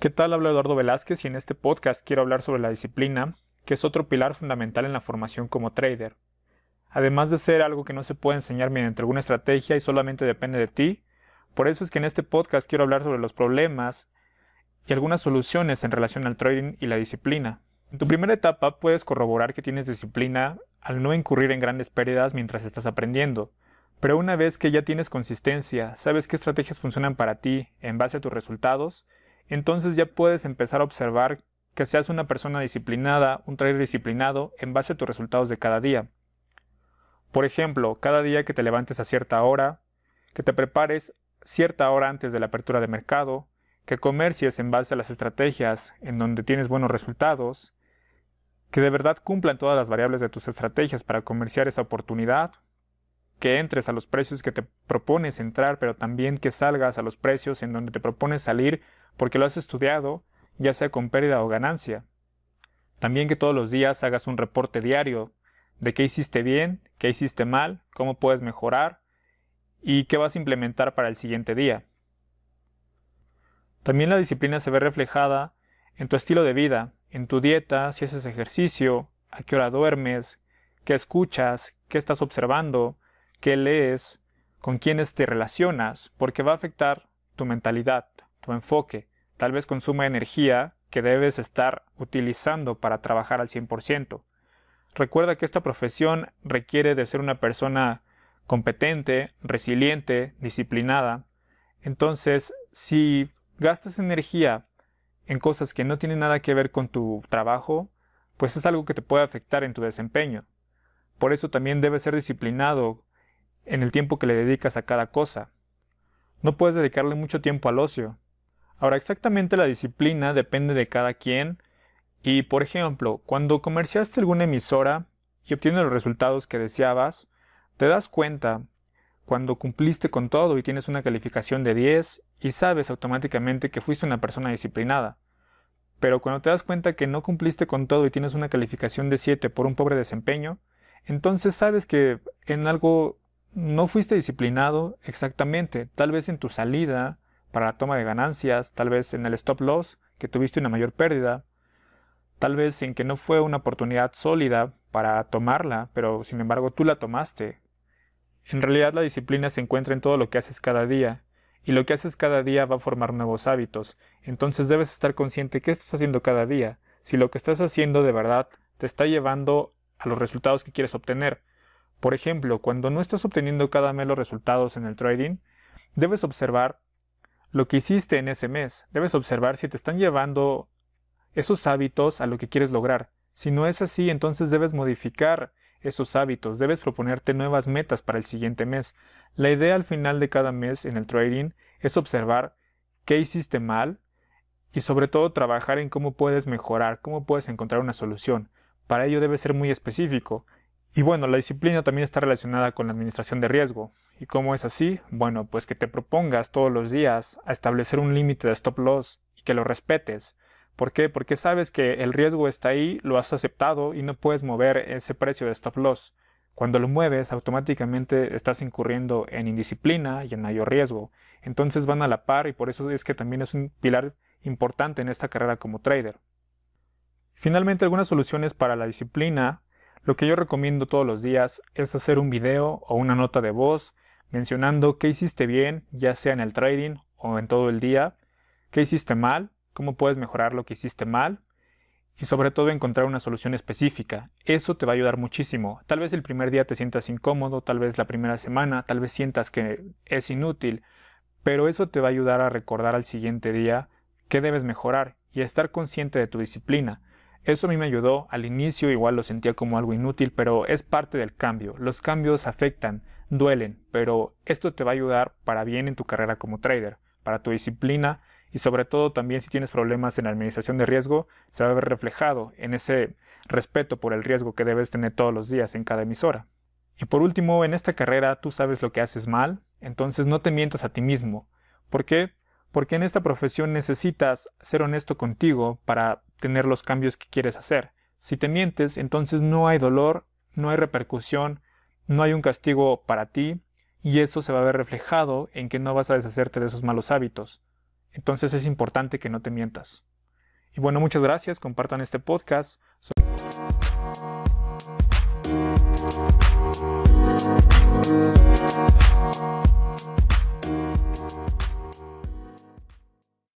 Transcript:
¿Qué tal? Habla Eduardo Velázquez y en este podcast quiero hablar sobre la disciplina, que es otro pilar fundamental en la formación como trader. Además de ser algo que no se puede enseñar mediante alguna estrategia y solamente depende de ti, por eso es que en este podcast quiero hablar sobre los problemas y algunas soluciones en relación al trading y la disciplina. En tu primera etapa puedes corroborar que tienes disciplina al no incurrir en grandes pérdidas mientras estás aprendiendo, pero una vez que ya tienes consistencia, sabes qué estrategias funcionan para ti en base a tus resultados, entonces ya puedes empezar a observar que seas una persona disciplinada, un trader disciplinado en base a tus resultados de cada día. Por ejemplo, cada día que te levantes a cierta hora, que te prepares cierta hora antes de la apertura de mercado, que comercies en base a las estrategias en donde tienes buenos resultados, que de verdad cumplan todas las variables de tus estrategias para comerciar esa oportunidad, que entres a los precios que te propones entrar, pero también que salgas a los precios en donde te propones salir porque lo has estudiado, ya sea con pérdida o ganancia. También que todos los días hagas un reporte diario de qué hiciste bien, qué hiciste mal, cómo puedes mejorar y qué vas a implementar para el siguiente día. También la disciplina se ve reflejada en tu estilo de vida, en tu dieta, si haces ejercicio, a qué hora duermes, qué escuchas, qué estás observando, qué lees, con quiénes te relacionas, porque va a afectar tu mentalidad, tu enfoque, tal vez consuma energía que debes estar utilizando para trabajar al 100%. Recuerda que esta profesión requiere de ser una persona competente, resiliente, disciplinada. Entonces, si gastas energía en cosas que no tienen nada que ver con tu trabajo, pues es algo que te puede afectar en tu desempeño. Por eso también debes ser disciplinado en el tiempo que le dedicas a cada cosa. No puedes dedicarle mucho tiempo al ocio. Ahora, exactamente la disciplina depende de cada quien y, por ejemplo, cuando comerciaste alguna emisora y obtienes los resultados que deseabas, te das cuenta cuando cumpliste con todo y tienes una calificación de 10 y sabes automáticamente que fuiste una persona disciplinada. Pero cuando te das cuenta que no cumpliste con todo y tienes una calificación de 7 por un pobre desempeño, entonces sabes que en algo no fuiste disciplinado exactamente, tal vez en tu salida para la toma de ganancias, tal vez en el stop loss, que tuviste una mayor pérdida, tal vez en que no fue una oportunidad sólida para tomarla, pero sin embargo tú la tomaste. En realidad la disciplina se encuentra en todo lo que haces cada día, y lo que haces cada día va a formar nuevos hábitos, entonces debes estar consciente qué estás haciendo cada día, si lo que estás haciendo de verdad te está llevando a los resultados que quieres obtener, por ejemplo, cuando no estás obteniendo cada mes los resultados en el trading, debes observar lo que hiciste en ese mes. Debes observar si te están llevando esos hábitos a lo que quieres lograr. Si no es así, entonces debes modificar esos hábitos, debes proponerte nuevas metas para el siguiente mes. La idea al final de cada mes en el trading es observar qué hiciste mal y sobre todo trabajar en cómo puedes mejorar, cómo puedes encontrar una solución. Para ello debes ser muy específico. Y bueno, la disciplina también está relacionada con la administración de riesgo. ¿Y cómo es así? Bueno, pues que te propongas todos los días a establecer un límite de stop loss y que lo respetes. ¿Por qué? Porque sabes que el riesgo está ahí, lo has aceptado y no puedes mover ese precio de stop loss. Cuando lo mueves, automáticamente estás incurriendo en indisciplina y en mayor riesgo. Entonces van a la par y por eso es que también es un pilar importante en esta carrera como trader. Finalmente, algunas soluciones para la disciplina lo que yo recomiendo todos los días es hacer un video o una nota de voz mencionando qué hiciste bien, ya sea en el trading o en todo el día, qué hiciste mal, cómo puedes mejorar lo que hiciste mal y sobre todo encontrar una solución específica. Eso te va a ayudar muchísimo. Tal vez el primer día te sientas incómodo, tal vez la primera semana, tal vez sientas que es inútil, pero eso te va a ayudar a recordar al siguiente día qué debes mejorar y a estar consciente de tu disciplina. Eso a mí me ayudó. Al inicio igual lo sentía como algo inútil, pero es parte del cambio. Los cambios afectan, duelen, pero esto te va a ayudar para bien en tu carrera como trader, para tu disciplina y sobre todo también si tienes problemas en la administración de riesgo, se va a ver reflejado en ese respeto por el riesgo que debes tener todos los días en cada emisora. Y por último, en esta carrera tú sabes lo que haces mal, entonces no te mientas a ti mismo. ¿Por qué? Porque en esta profesión necesitas ser honesto contigo para tener los cambios que quieres hacer. Si te mientes, entonces no hay dolor, no hay repercusión, no hay un castigo para ti, y eso se va a ver reflejado en que no vas a deshacerte de esos malos hábitos. entonces es importante que no te mientas. Y bueno, muchas gracias, compartan este podcast.